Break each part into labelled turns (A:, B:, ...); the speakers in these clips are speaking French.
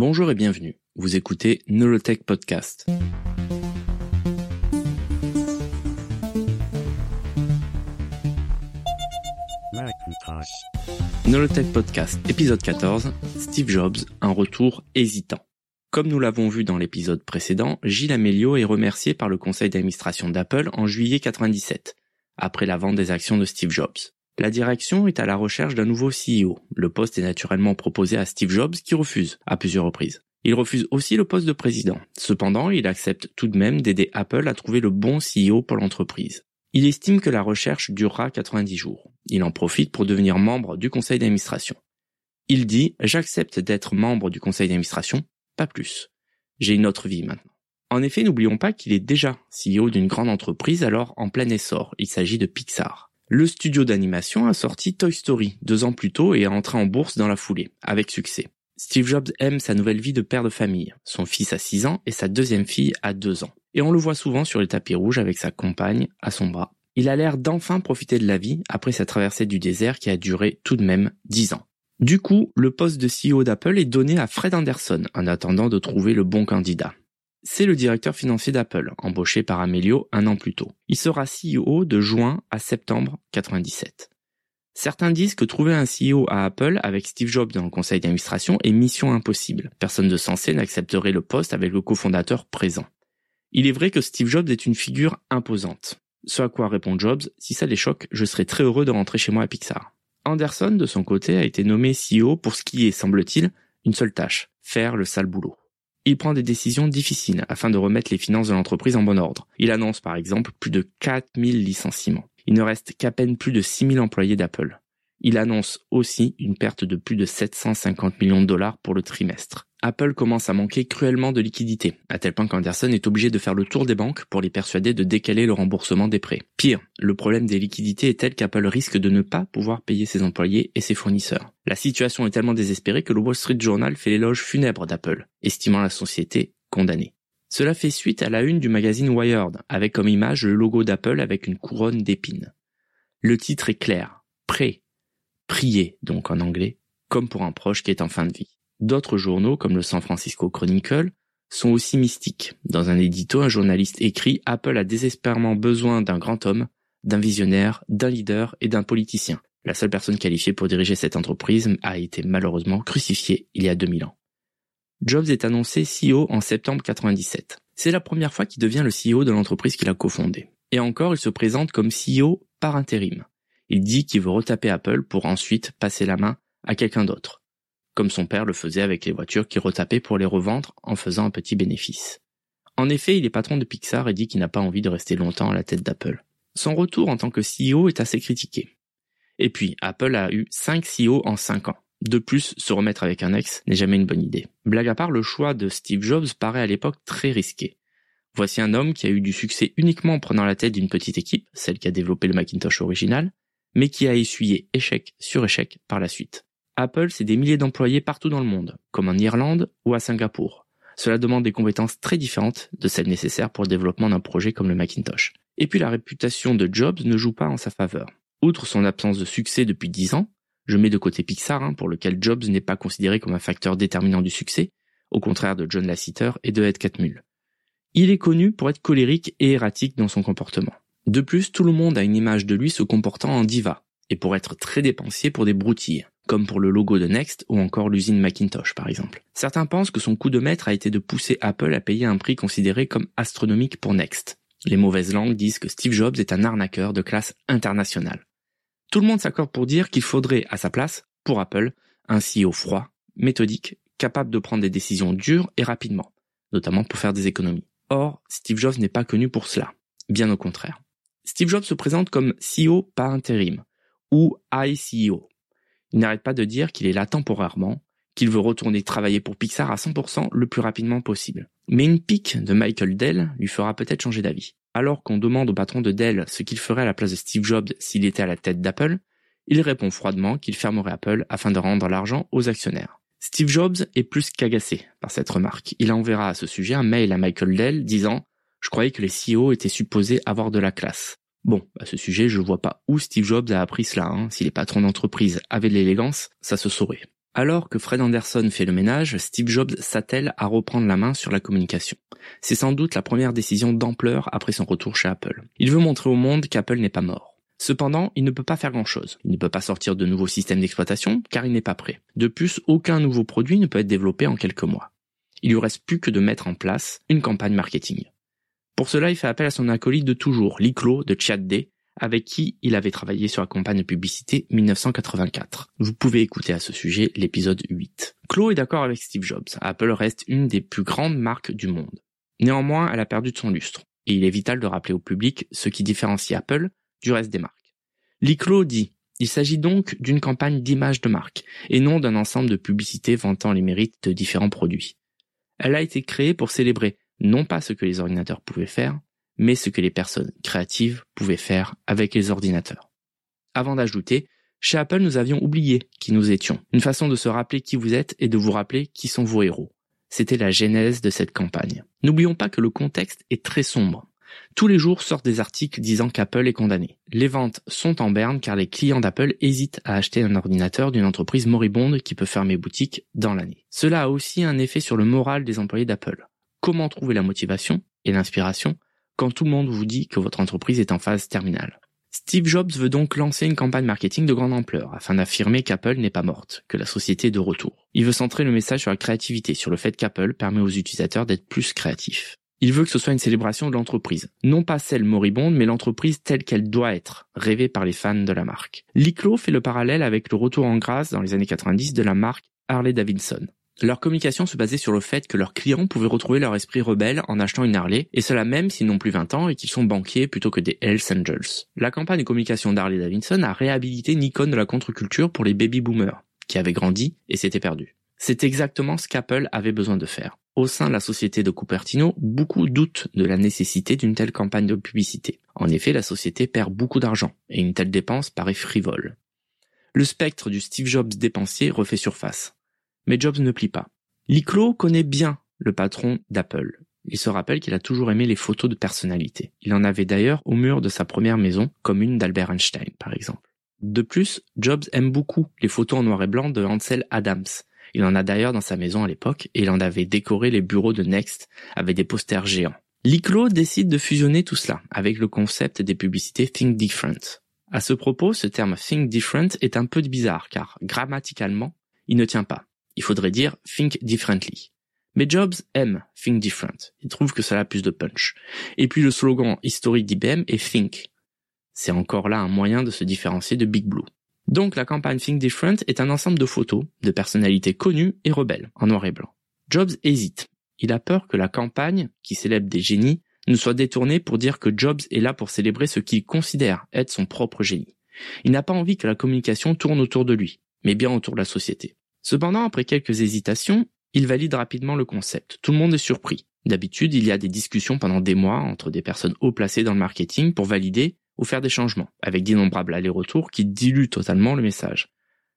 A: Bonjour et bienvenue. Vous écoutez Nolotech Podcast. Nolotech Podcast, épisode 14, Steve Jobs, un retour hésitant. Comme nous l'avons vu dans l'épisode précédent, Gilles Amelio est remercié par le conseil d'administration d'Apple en juillet 97, après la vente des actions de Steve Jobs. La direction est à la recherche d'un nouveau CEO. Le poste est naturellement proposé à Steve Jobs qui refuse à plusieurs reprises. Il refuse aussi le poste de président. Cependant, il accepte tout de même d'aider Apple à trouver le bon CEO pour l'entreprise. Il estime que la recherche durera 90 jours. Il en profite pour devenir membre du conseil d'administration. Il dit ⁇ J'accepte d'être membre du conseil d'administration, pas plus. J'ai une autre vie maintenant. ⁇ En effet, n'oublions pas qu'il est déjà CEO d'une grande entreprise alors en plein essor. Il s'agit de Pixar. Le studio d'animation a sorti Toy Story deux ans plus tôt et est entré en bourse dans la foulée, avec succès. Steve Jobs aime sa nouvelle vie de père de famille. Son fils a 6 ans et sa deuxième fille a 2 ans. Et on le voit souvent sur les tapis rouges avec sa compagne à son bras. Il a l'air d'enfin profiter de la vie après sa traversée du désert qui a duré tout de même 10 ans. Du coup, le poste de CEO d'Apple est donné à Fred Anderson en attendant de trouver le bon candidat. C'est le directeur financier d'Apple, embauché par Amelio un an plus tôt. Il sera CEO de juin à septembre 97. Certains disent que trouver un CEO à Apple avec Steve Jobs dans le conseil d'administration est mission impossible. Personne de sensé n'accepterait le poste avec le cofondateur présent. Il est vrai que Steve Jobs est une figure imposante. Ce à quoi répond Jobs, si ça les choque, je serais très heureux de rentrer chez moi à Pixar. Anderson, de son côté, a été nommé CEO pour ce qui est, semble-t-il, une seule tâche, faire le sale boulot il prend des décisions difficiles afin de remettre les finances de l'entreprise en bon ordre. Il annonce par exemple plus de 4000 licenciements. Il ne reste qu'à peine plus de 6000 employés d'Apple. Il annonce aussi une perte de plus de 750 millions de dollars pour le trimestre. Apple commence à manquer cruellement de liquidités, à tel point qu'Anderson est obligé de faire le tour des banques pour les persuader de décaler le remboursement des prêts. Pire, le problème des liquidités est tel qu'Apple risque de ne pas pouvoir payer ses employés et ses fournisseurs. La situation est tellement désespérée que le Wall Street Journal fait l'éloge funèbre d'Apple, estimant la société condamnée. Cela fait suite à la une du magazine Wired, avec comme image le logo d'Apple avec une couronne d'épines. Le titre est clair, prêt, prier donc en anglais, comme pour un proche qui est en fin de vie. D'autres journaux, comme le San Francisco Chronicle, sont aussi mystiques. Dans un édito, un journaliste écrit Apple a désespérément besoin d'un grand homme, d'un visionnaire, d'un leader et d'un politicien. La seule personne qualifiée pour diriger cette entreprise a été malheureusement crucifiée il y a 2000 ans. Jobs est annoncé CEO en septembre 97. C'est la première fois qu'il devient le CEO de l'entreprise qu'il a cofondée. Et encore, il se présente comme CEO par intérim. Il dit qu'il veut retaper Apple pour ensuite passer la main à quelqu'un d'autre, comme son père le faisait avec les voitures qu'il retapait pour les revendre en faisant un petit bénéfice. En effet, il est patron de Pixar et dit qu'il n'a pas envie de rester longtemps à la tête d'Apple. Son retour en tant que CEO est assez critiqué. Et puis, Apple a eu 5 CEO en 5 ans. De plus, se remettre avec un ex n'est jamais une bonne idée. Blague à part, le choix de Steve Jobs paraît à l'époque très risqué. Voici un homme qui a eu du succès uniquement en prenant la tête d'une petite équipe, celle qui a développé le Macintosh original, mais qui a essuyé échec sur échec par la suite. Apple, c'est des milliers d'employés partout dans le monde, comme en Irlande ou à Singapour. Cela demande des compétences très différentes de celles nécessaires pour le développement d'un projet comme le Macintosh. Et puis la réputation de Jobs ne joue pas en sa faveur. Outre son absence de succès depuis 10 ans, je mets de côté Pixar, hein, pour lequel Jobs n'est pas considéré comme un facteur déterminant du succès, au contraire de John Lasseter et de Ed Catmull. Il est connu pour être colérique et erratique dans son comportement. De plus, tout le monde a une image de lui se comportant en diva, et pour être très dépensier pour des broutilles, comme pour le logo de Next ou encore l'usine Macintosh par exemple. Certains pensent que son coup de maître a été de pousser Apple à payer un prix considéré comme astronomique pour Next. Les mauvaises langues disent que Steve Jobs est un arnaqueur de classe internationale. Tout le monde s'accorde pour dire qu'il faudrait, à sa place, pour Apple, un CEO froid, méthodique, capable de prendre des décisions dures et rapidement, notamment pour faire des économies. Or, Steve Jobs n'est pas connu pour cela. Bien au contraire. Steve Jobs se présente comme CEO par intérim, ou ICEO. Il n'arrête pas de dire qu'il est là temporairement, qu'il veut retourner travailler pour Pixar à 100% le plus rapidement possible. Mais une pique de Michael Dell lui fera peut-être changer d'avis. Alors qu'on demande au patron de Dell ce qu'il ferait à la place de Steve Jobs s'il était à la tête d'Apple, il répond froidement qu'il fermerait Apple afin de rendre l'argent aux actionnaires. Steve Jobs est plus qu'agacé par cette remarque. Il enverra à ce sujet un mail à Michael Dell disant je croyais que les CEO étaient supposés avoir de la classe. Bon, à ce sujet, je vois pas où Steve Jobs a appris cela. Hein. Si les patrons d'entreprise avaient de l'élégance, ça se saurait. Alors que Fred Anderson fait le ménage, Steve Jobs s'attelle à reprendre la main sur la communication. C'est sans doute la première décision d'ampleur après son retour chez Apple. Il veut montrer au monde qu'Apple n'est pas mort. Cependant, il ne peut pas faire grand-chose. Il ne peut pas sortir de nouveaux systèmes d'exploitation car il n'est pas prêt. De plus, aucun nouveau produit ne peut être développé en quelques mois. Il lui reste plus que de mettre en place une campagne marketing. Pour cela, il fait appel à son acolyte de toujours, Liclo de Chat D, avec qui il avait travaillé sur la campagne de publicité 1984. Vous pouvez écouter à ce sujet l'épisode 8. Chloe est d'accord avec Steve Jobs. Apple reste une des plus grandes marques du monde. Néanmoins, elle a perdu de son lustre. Et il est vital de rappeler au public ce qui différencie Apple du reste des marques. Liclo dit il s'agit donc d'une campagne d'image de marque, et non d'un ensemble de publicités vantant les mérites de différents produits. Elle a été créée pour célébrer non pas ce que les ordinateurs pouvaient faire, mais ce que les personnes créatives pouvaient faire avec les ordinateurs. Avant d'ajouter, chez Apple, nous avions oublié qui nous étions. Une façon de se rappeler qui vous êtes et de vous rappeler qui sont vos héros. C'était la genèse de cette campagne. N'oublions pas que le contexte est très sombre. Tous les jours sortent des articles disant qu'Apple est condamné. Les ventes sont en berne car les clients d'Apple hésitent à acheter un ordinateur d'une entreprise moribonde qui peut fermer boutique dans l'année. Cela a aussi un effet sur le moral des employés d'Apple. Comment trouver la motivation et l'inspiration quand tout le monde vous dit que votre entreprise est en phase terminale. Steve Jobs veut donc lancer une campagne marketing de grande ampleur afin d'affirmer qu'Apple n'est pas morte, que la société est de retour. Il veut centrer le message sur la créativité, sur le fait qu'Apple permet aux utilisateurs d'être plus créatifs. Il veut que ce soit une célébration de l'entreprise. Non pas celle moribonde, mais l'entreprise telle qu'elle doit être, rêvée par les fans de la marque. Liclo fait le parallèle avec le retour en grâce dans les années 90 de la marque Harley Davidson. Leur communication se basait sur le fait que leurs clients pouvaient retrouver leur esprit rebelle en achetant une Harley, et cela même s'ils n'ont plus 20 ans et qu'ils sont banquiers plutôt que des Hells Angels. La campagne de communication d'Harley Davidson a réhabilité icône de la contre-culture pour les baby boomers, qui avaient grandi et s'étaient perdus. C'est exactement ce qu'Apple avait besoin de faire. Au sein de la société de Cupertino, beaucoup doutent de la nécessité d'une telle campagne de publicité. En effet, la société perd beaucoup d'argent, et une telle dépense paraît frivole. Le spectre du Steve Jobs dépensier refait surface mais Jobs ne plie pas. Liclo connaît bien le patron d'Apple. Il se rappelle qu'il a toujours aimé les photos de personnalité. Il en avait d'ailleurs au mur de sa première maison, comme une d'Albert Einstein par exemple. De plus, Jobs aime beaucoup les photos en noir et blanc de Ansel Adams. Il en a d'ailleurs dans sa maison à l'époque et il en avait décoré les bureaux de Next avec des posters géants. Liclo décide de fusionner tout cela avec le concept des publicités Think Different. À ce propos, ce terme Think Different est un peu bizarre car grammaticalement, il ne tient pas. Il faudrait dire think differently. Mais Jobs aime think different. Il trouve que ça a plus de punch. Et puis le slogan historique d'IBM est think. C'est encore là un moyen de se différencier de Big Blue. Donc la campagne Think Different est un ensemble de photos de personnalités connues et rebelles, en noir et blanc. Jobs hésite. Il a peur que la campagne, qui célèbre des génies, ne soit détournée pour dire que Jobs est là pour célébrer ce qu'il considère être son propre génie. Il n'a pas envie que la communication tourne autour de lui, mais bien autour de la société. Cependant, après quelques hésitations, il valide rapidement le concept. Tout le monde est surpris. D'habitude, il y a des discussions pendant des mois entre des personnes haut placées dans le marketing pour valider ou faire des changements, avec d'innombrables allers-retours qui diluent totalement le message.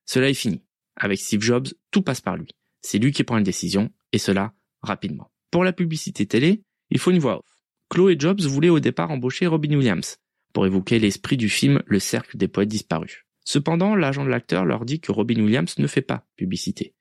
A: Cela est fini. Avec Steve Jobs, tout passe par lui. C'est lui qui prend une décision, et cela rapidement. Pour la publicité télé, il faut une voix off. Chloé Jobs voulait au départ embaucher Robin Williams pour évoquer l'esprit du film Le cercle des poètes disparus. Cependant, l'agent de l'acteur leur dit que Robin Williams ne fait pas publicité.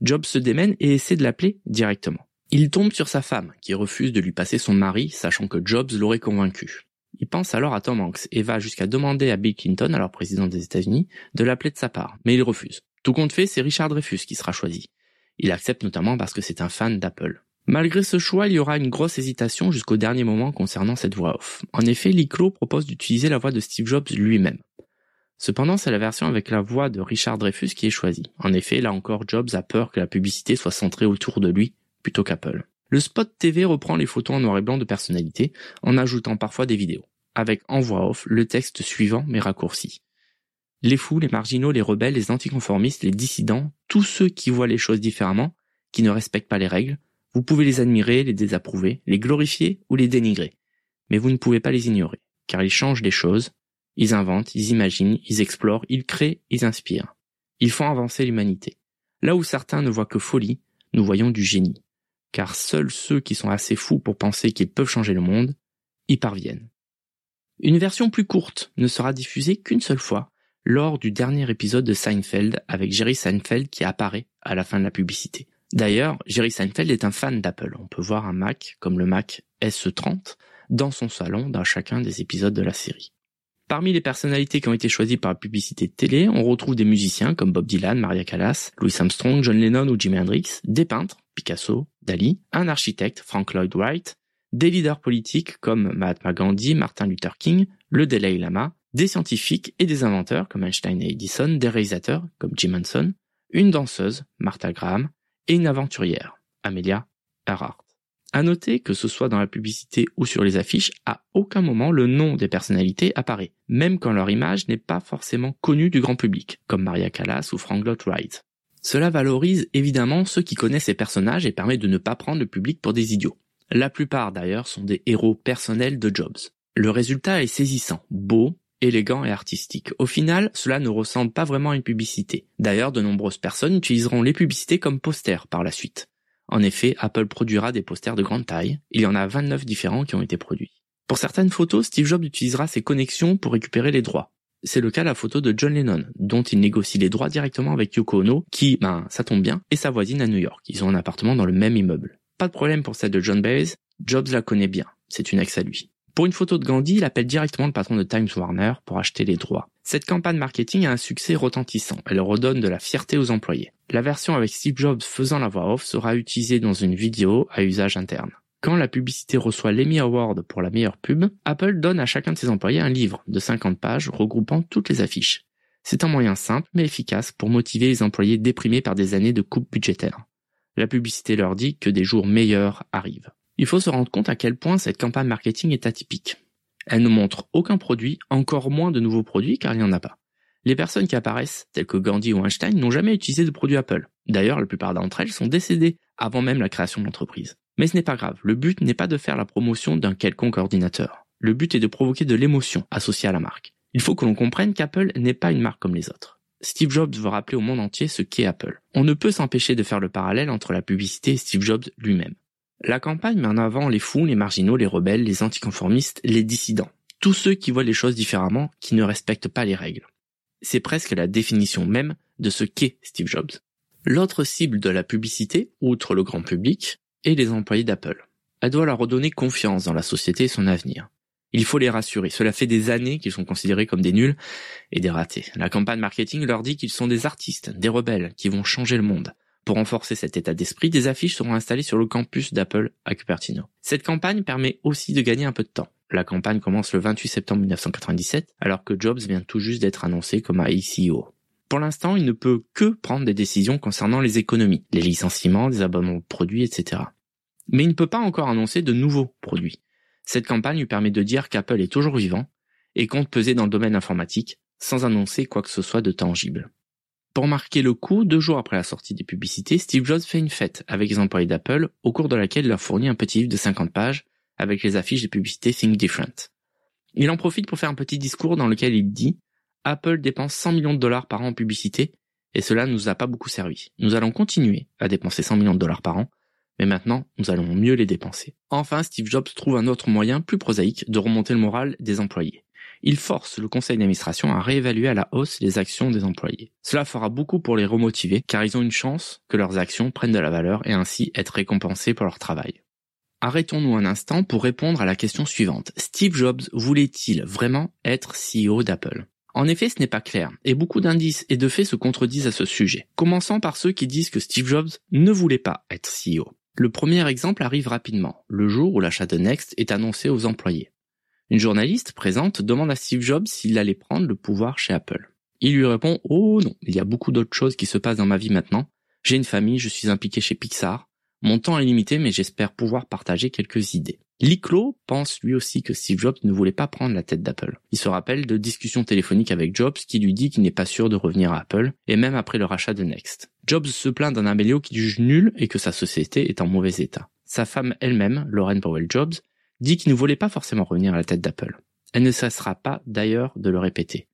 A: Jobs se démène et essaie de l'appeler directement. Il tombe sur sa femme, qui refuse de lui passer son mari, sachant que Jobs l'aurait convaincu. Il pense alors à Tom Hanks et va jusqu'à demander à Bill Clinton, alors président des États-Unis, de l'appeler de sa part, mais il refuse. Tout compte fait, c'est Richard Dreyfus qui sera choisi. Il accepte notamment parce que c'est un fan d'Apple. Malgré ce choix, il y aura une grosse hésitation jusqu'au dernier moment concernant cette voix off. En effet, Liclo propose d'utiliser la voix de Steve Jobs lui-même. Cependant, c'est la version avec la voix de Richard Dreyfus qui est choisie. En effet, là encore, Jobs a peur que la publicité soit centrée autour de lui plutôt qu'Apple. Le spot TV reprend les photos en noir et blanc de personnalités, en ajoutant parfois des vidéos, avec en voix off le texte suivant mais raccourci. Les fous, les marginaux, les rebelles, les anticonformistes, les dissidents, tous ceux qui voient les choses différemment, qui ne respectent pas les règles, vous pouvez les admirer, les désapprouver, les glorifier ou les dénigrer. Mais vous ne pouvez pas les ignorer, car ils changent les choses, ils inventent, ils imaginent, ils explorent, ils créent, ils inspirent. Ils font avancer l'humanité. Là où certains ne voient que folie, nous voyons du génie. Car seuls ceux qui sont assez fous pour penser qu'ils peuvent changer le monde y parviennent. Une version plus courte ne sera diffusée qu'une seule fois, lors du dernier épisode de Seinfeld avec Jerry Seinfeld qui apparaît à la fin de la publicité. D'ailleurs, Jerry Seinfeld est un fan d'Apple. On peut voir un Mac, comme le Mac SE30, dans son salon dans chacun des épisodes de la série. Parmi les personnalités qui ont été choisies par la publicité de télé, on retrouve des musiciens comme Bob Dylan, Maria Callas, Louis Armstrong, John Lennon ou Jimi Hendrix, des peintres, Picasso, Dali, un architecte, Frank Lloyd Wright, des leaders politiques comme Mahatma Gandhi, Martin Luther King, le Dalai Lama, des scientifiques et des inventeurs comme Einstein et Edison, des réalisateurs comme Jim Henson, une danseuse, Martha Graham, et une aventurière, Amelia Earhart. À noter que ce soit dans la publicité ou sur les affiches, à aucun moment le nom des personnalités apparaît, même quand leur image n'est pas forcément connue du grand public, comme Maria Callas ou Frank Lloyd Wright. Cela valorise évidemment ceux qui connaissent ces personnages et permet de ne pas prendre le public pour des idiots. La plupart d'ailleurs sont des héros personnels de Jobs. Le résultat est saisissant, beau, élégant et artistique. Au final, cela ne ressemble pas vraiment à une publicité. D'ailleurs, de nombreuses personnes utiliseront les publicités comme posters par la suite. En effet, Apple produira des posters de grande taille. Il y en a 29 différents qui ont été produits. Pour certaines photos, Steve Jobs utilisera ses connexions pour récupérer les droits. C'est le cas de la photo de John Lennon, dont il négocie les droits directement avec Yoko Ono, qui, ben, ça tombe bien, est sa voisine à New York. Ils ont un appartement dans le même immeuble. Pas de problème pour celle de John Baez, Jobs la connaît bien. C'est une ex à lui. Pour une photo de Gandhi, il appelle directement le patron de Times Warner pour acheter les droits. Cette campagne marketing a un succès retentissant. Elle redonne de la fierté aux employés. La version avec Steve Jobs faisant la voix off sera utilisée dans une vidéo à usage interne. Quand la publicité reçoit l'Emmy Award pour la meilleure pub, Apple donne à chacun de ses employés un livre de 50 pages regroupant toutes les affiches. C'est un moyen simple mais efficace pour motiver les employés déprimés par des années de coupe budgétaire. La publicité leur dit que des jours meilleurs arrivent. Il faut se rendre compte à quel point cette campagne marketing est atypique. Elle ne montre aucun produit, encore moins de nouveaux produits car il n'y en a pas. Les personnes qui apparaissent, telles que Gandhi ou Einstein, n'ont jamais utilisé de produits Apple. D'ailleurs, la plupart d'entre elles sont décédées avant même la création de l'entreprise. Mais ce n'est pas grave, le but n'est pas de faire la promotion d'un quelconque ordinateur. Le but est de provoquer de l'émotion associée à la marque. Il faut que l'on comprenne qu'Apple n'est pas une marque comme les autres. Steve Jobs veut rappeler au monde entier ce qu'est Apple. On ne peut s'empêcher de faire le parallèle entre la publicité et Steve Jobs lui-même. La campagne met en avant les fous, les marginaux, les rebelles, les anticonformistes, les dissidents. Tous ceux qui voient les choses différemment, qui ne respectent pas les règles. C'est presque la définition même de ce qu'est Steve Jobs. L'autre cible de la publicité, outre le grand public, est les employés d'Apple. Elle doit leur redonner confiance dans la société et son avenir. Il faut les rassurer. Cela fait des années qu'ils sont considérés comme des nuls et des ratés. La campagne marketing leur dit qu'ils sont des artistes, des rebelles, qui vont changer le monde. Pour renforcer cet état d'esprit, des affiches seront installées sur le campus d'Apple à Cupertino. Cette campagne permet aussi de gagner un peu de temps. La campagne commence le 28 septembre 1997, alors que Jobs vient tout juste d'être annoncé comme CEO. Pour l'instant, il ne peut que prendre des décisions concernant les économies, les licenciements, les abonnements de produits, etc. Mais il ne peut pas encore annoncer de nouveaux produits. Cette campagne lui permet de dire qu'Apple est toujours vivant et compte peser dans le domaine informatique sans annoncer quoi que ce soit de tangible. Pour marquer le coup, deux jours après la sortie des publicités, Steve Jobs fait une fête avec les employés d'Apple, au cours de laquelle il leur fournit un petit livre de 50 pages avec les affiches des publicités Think Different. Il en profite pour faire un petit discours dans lequel il dit Apple dépense 100 millions de dollars par an en publicité, et cela ne nous a pas beaucoup servi. Nous allons continuer à dépenser 100 millions de dollars par an, mais maintenant, nous allons mieux les dépenser. Enfin, Steve Jobs trouve un autre moyen plus prosaïque de remonter le moral des employés il force le conseil d'administration à réévaluer à la hausse les actions des employés. Cela fera beaucoup pour les remotiver car ils ont une chance que leurs actions prennent de la valeur et ainsi être récompensés pour leur travail. Arrêtons-nous un instant pour répondre à la question suivante. Steve Jobs voulait-il vraiment être CEO d'Apple? En effet, ce n'est pas clair, et beaucoup d'indices et de faits se contredisent à ce sujet. Commençons par ceux qui disent que Steve Jobs ne voulait pas être CEO. Le premier exemple arrive rapidement, le jour où l'achat de Next est annoncé aux employés. Une journaliste présente demande à Steve Jobs s'il allait prendre le pouvoir chez Apple. Il lui répond Oh non, il y a beaucoup d'autres choses qui se passent dans ma vie maintenant. J'ai une famille, je suis impliqué chez Pixar. Mon temps est limité, mais j'espère pouvoir partager quelques idées. Liclo pense lui aussi que Steve Jobs ne voulait pas prendre la tête d'Apple. Il se rappelle de discussions téléphoniques avec Jobs qui lui dit qu'il n'est pas sûr de revenir à Apple, et même après le rachat de Next. Jobs se plaint d'un Amelio qui juge nul et que sa société est en mauvais état. Sa femme elle-même, Lauren Powell Jobs, dit qu'il ne voulait pas forcément revenir à la tête d'Apple. Elle ne cessera pas d'ailleurs de le répéter.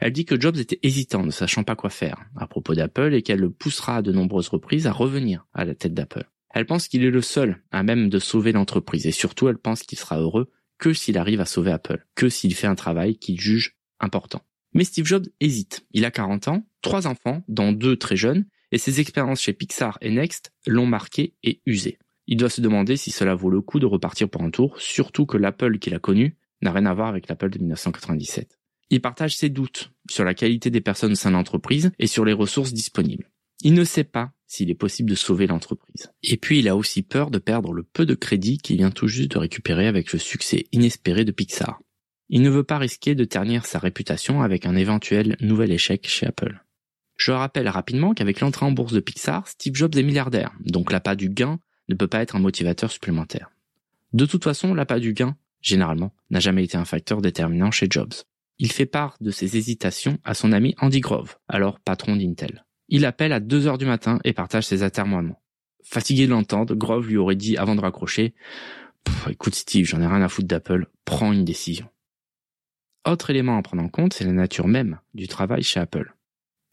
A: Elle dit que Jobs était hésitant, ne sachant pas quoi faire à propos d'Apple et qu'elle le poussera à de nombreuses reprises à revenir à la tête d'Apple. Elle pense qu'il est le seul à même de sauver l'entreprise et surtout elle pense qu'il sera heureux que s'il arrive à sauver Apple, que s'il fait un travail qu'il juge important. Mais Steve Jobs hésite. Il a 40 ans, trois enfants, dont deux très jeunes, et ses expériences chez Pixar et Next l'ont marqué et usé. Il doit se demander si cela vaut le coup de repartir pour un tour, surtout que l'Apple qu'il a connu n'a rien à voir avec l'Apple de 1997. Il partage ses doutes sur la qualité des personnes au sein de l'entreprise et sur les ressources disponibles. Il ne sait pas s'il est possible de sauver l'entreprise. Et puis il a aussi peur de perdre le peu de crédit qu'il vient tout juste de récupérer avec le succès inespéré de Pixar. Il ne veut pas risquer de ternir sa réputation avec un éventuel nouvel échec chez Apple. Je rappelle rapidement qu'avec l'entrée en bourse de Pixar, Steve Jobs est milliardaire, donc l'appât du gain ne peut pas être un motivateur supplémentaire. De toute façon, l'appât du gain, généralement, n'a jamais été un facteur déterminant chez Jobs. Il fait part de ses hésitations à son ami Andy Grove, alors patron d'Intel. Il appelle à 2 heures du matin et partage ses atermoiements. Fatigué de l'entendre, Grove lui aurait dit avant de raccrocher Écoute Steve, j'en ai rien à foutre d'Apple, prends une décision. Autre élément à prendre en compte, c'est la nature même du travail chez Apple.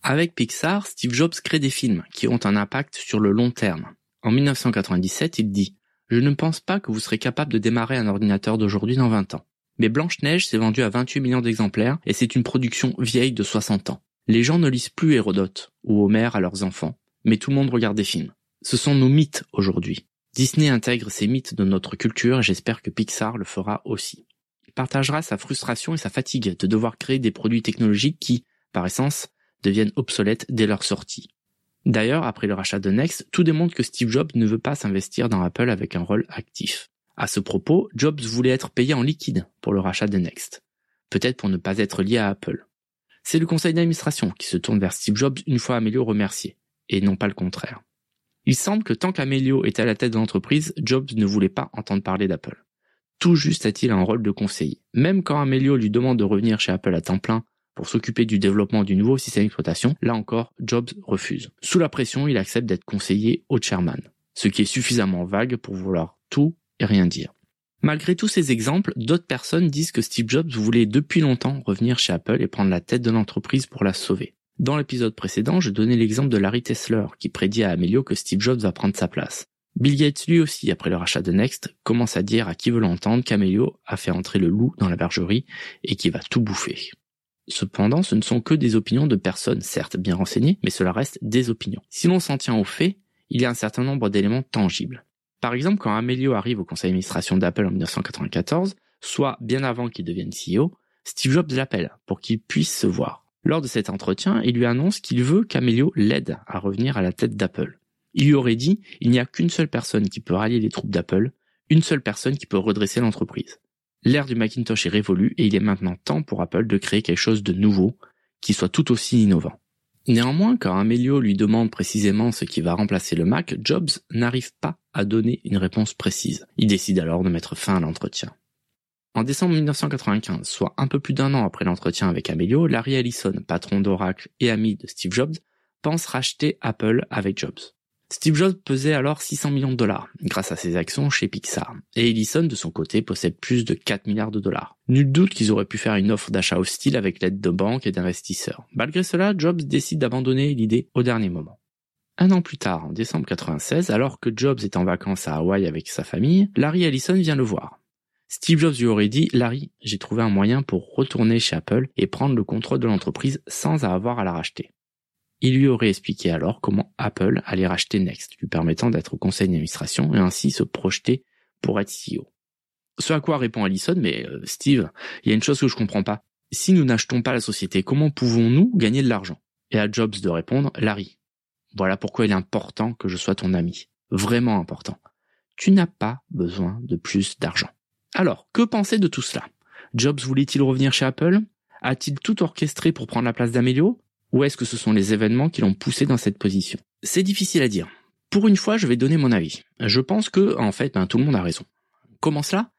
A: Avec Pixar, Steve Jobs crée des films qui ont un impact sur le long terme. En 1997, il dit Je ne pense pas que vous serez capable de démarrer un ordinateur d'aujourd'hui dans 20 ans. Mais Blanche-Neige s'est vendue à 28 millions d'exemplaires et c'est une production vieille de 60 ans. Les gens ne lisent plus Hérodote ou Homère à leurs enfants, mais tout le monde regarde des films. Ce sont nos mythes aujourd'hui. Disney intègre ces mythes de notre culture et j'espère que Pixar le fera aussi. Il partagera sa frustration et sa fatigue de devoir créer des produits technologiques qui, par essence, deviennent obsolètes dès leur sortie. D'ailleurs, après le rachat de Next, tout démontre que Steve Jobs ne veut pas s'investir dans Apple avec un rôle actif. À ce propos, Jobs voulait être payé en liquide pour le rachat de Next. Peut-être pour ne pas être lié à Apple. C'est le conseil d'administration qui se tourne vers Steve Jobs une fois Amelio remercié, et non pas le contraire. Il semble que tant qu'Amelio était à la tête de l'entreprise, Jobs ne voulait pas entendre parler d'Apple. Tout juste a-t-il un rôle de conseiller. Même quand Amelio lui demande de revenir chez Apple à temps plein pour s'occuper du développement du nouveau système d'exploitation, là encore, Jobs refuse. Sous la pression, il accepte d'être conseiller au chairman, ce qui est suffisamment vague pour vouloir tout et rien dire. Malgré tous ces exemples, d'autres personnes disent que Steve Jobs voulait depuis longtemps revenir chez Apple et prendre la tête de l'entreprise pour la sauver. Dans l'épisode précédent, je donnais l'exemple de Larry Tesler, qui prédit à Amelio que Steve Jobs va prendre sa place. Bill Gates lui aussi, après le rachat de Next, commence à dire à qui veut l'entendre qu'Amelio a fait entrer le loup dans la bergerie et qu'il va tout bouffer. Cependant, ce ne sont que des opinions de personnes, certes bien renseignées, mais cela reste des opinions. Si l'on s'en tient aux faits, il y a un certain nombre d'éléments tangibles. Par exemple, quand Amelio arrive au conseil d'administration d'Apple en 1994, soit bien avant qu'il devienne CEO, Steve Jobs l'appelle pour qu'il puisse se voir. Lors de cet entretien, il lui annonce qu'il veut qu'Amelio l'aide à revenir à la tête d'Apple. Il lui aurait dit, il n'y a qu'une seule personne qui peut rallier les troupes d'Apple, une seule personne qui peut redresser l'entreprise. L'ère du Macintosh est révolue et il est maintenant temps pour Apple de créer quelque chose de nouveau qui soit tout aussi innovant. Néanmoins, quand Amelio lui demande précisément ce qui va remplacer le Mac, Jobs n'arrive pas à donner une réponse précise. Il décide alors de mettre fin à l'entretien. En décembre 1995, soit un peu plus d'un an après l'entretien avec Amelio, Larry Ellison, patron d'Oracle et ami de Steve Jobs, pense racheter Apple avec Jobs. Steve Jobs pesait alors 600 millions de dollars grâce à ses actions chez Pixar. Et Ellison, de son côté, possède plus de 4 milliards de dollars. Nul doute qu'ils auraient pu faire une offre d'achat hostile avec l'aide de banques et d'investisseurs. Malgré cela, Jobs décide d'abandonner l'idée au dernier moment. Un an plus tard, en décembre 96, alors que Jobs est en vacances à Hawaï avec sa famille, Larry Ellison vient le voir. Steve Jobs lui aurait dit, Larry, j'ai trouvé un moyen pour retourner chez Apple et prendre le contrôle de l'entreprise sans avoir à la racheter. Il lui aurait expliqué alors comment Apple allait racheter Next, lui permettant d'être au conseil d'administration et ainsi se projeter pour être CEO. Ce à quoi répond Allison, mais euh, Steve, il y a une chose que je comprends pas. Si nous n'achetons pas la société, comment pouvons-nous gagner de l'argent? Et à Jobs de répondre, Larry, voilà pourquoi il est important que je sois ton ami. Vraiment important. Tu n'as pas besoin de plus d'argent. Alors, que penser de tout cela? Jobs voulait-il revenir chez Apple? A-t-il tout orchestré pour prendre la place d'Amelio? Ou est-ce que ce sont les événements qui l'ont poussé dans cette position? C'est difficile à dire. Pour une fois, je vais donner mon avis. Je pense que, en fait, ben, tout le monde a raison. Comment cela?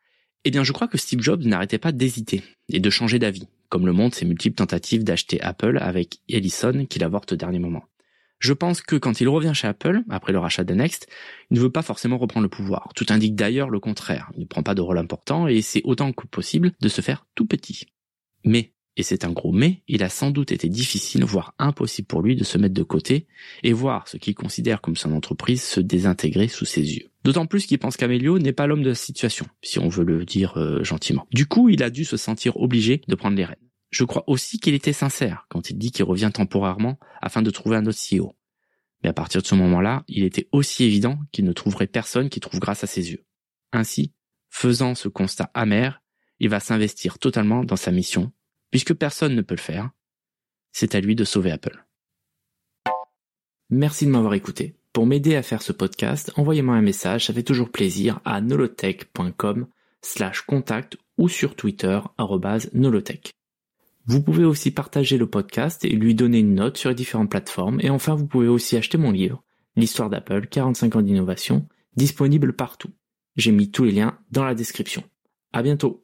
A: Eh bien, je crois que Steve Jobs n'arrêtait pas d'hésiter et de changer d'avis, comme le montrent ses multiples tentatives d'acheter Apple avec Ellison qu'il avorte au dernier moment. Je pense que quand il revient chez Apple, après le rachat de Next, il ne veut pas forcément reprendre le pouvoir. Tout indique d'ailleurs le contraire. Il ne prend pas de rôle important et essaie autant que possible de se faire tout petit. Mais et c'est un gros mais, il a sans doute été difficile, voire impossible pour lui de se mettre de côté et voir ce qu'il considère comme son entreprise se désintégrer sous ses yeux. D'autant plus qu'il pense qu'Amelio n'est pas l'homme de la situation, si on veut le dire euh, gentiment. Du coup, il a dû se sentir obligé de prendre les rênes. Je crois aussi qu'il était sincère quand il dit qu'il revient temporairement afin de trouver un autre CEO. Mais à partir de ce moment-là, il était aussi évident qu'il ne trouverait personne qui trouve grâce à ses yeux. Ainsi, faisant ce constat amer, il va s'investir totalement dans sa mission, puisque personne ne peut le faire. C'est à lui de sauver Apple. Merci de m'avoir écouté. Pour m'aider à faire ce podcast, envoyez-moi un message, ça fait toujours plaisir, à nolotech.com slash contact ou sur Twitter, nolotech. Vous pouvez aussi partager le podcast et lui donner une note sur les différentes plateformes. Et enfin, vous pouvez aussi acheter mon livre, L'histoire d'Apple, 45 ans d'innovation, disponible partout. J'ai mis tous les liens dans la description. À bientôt!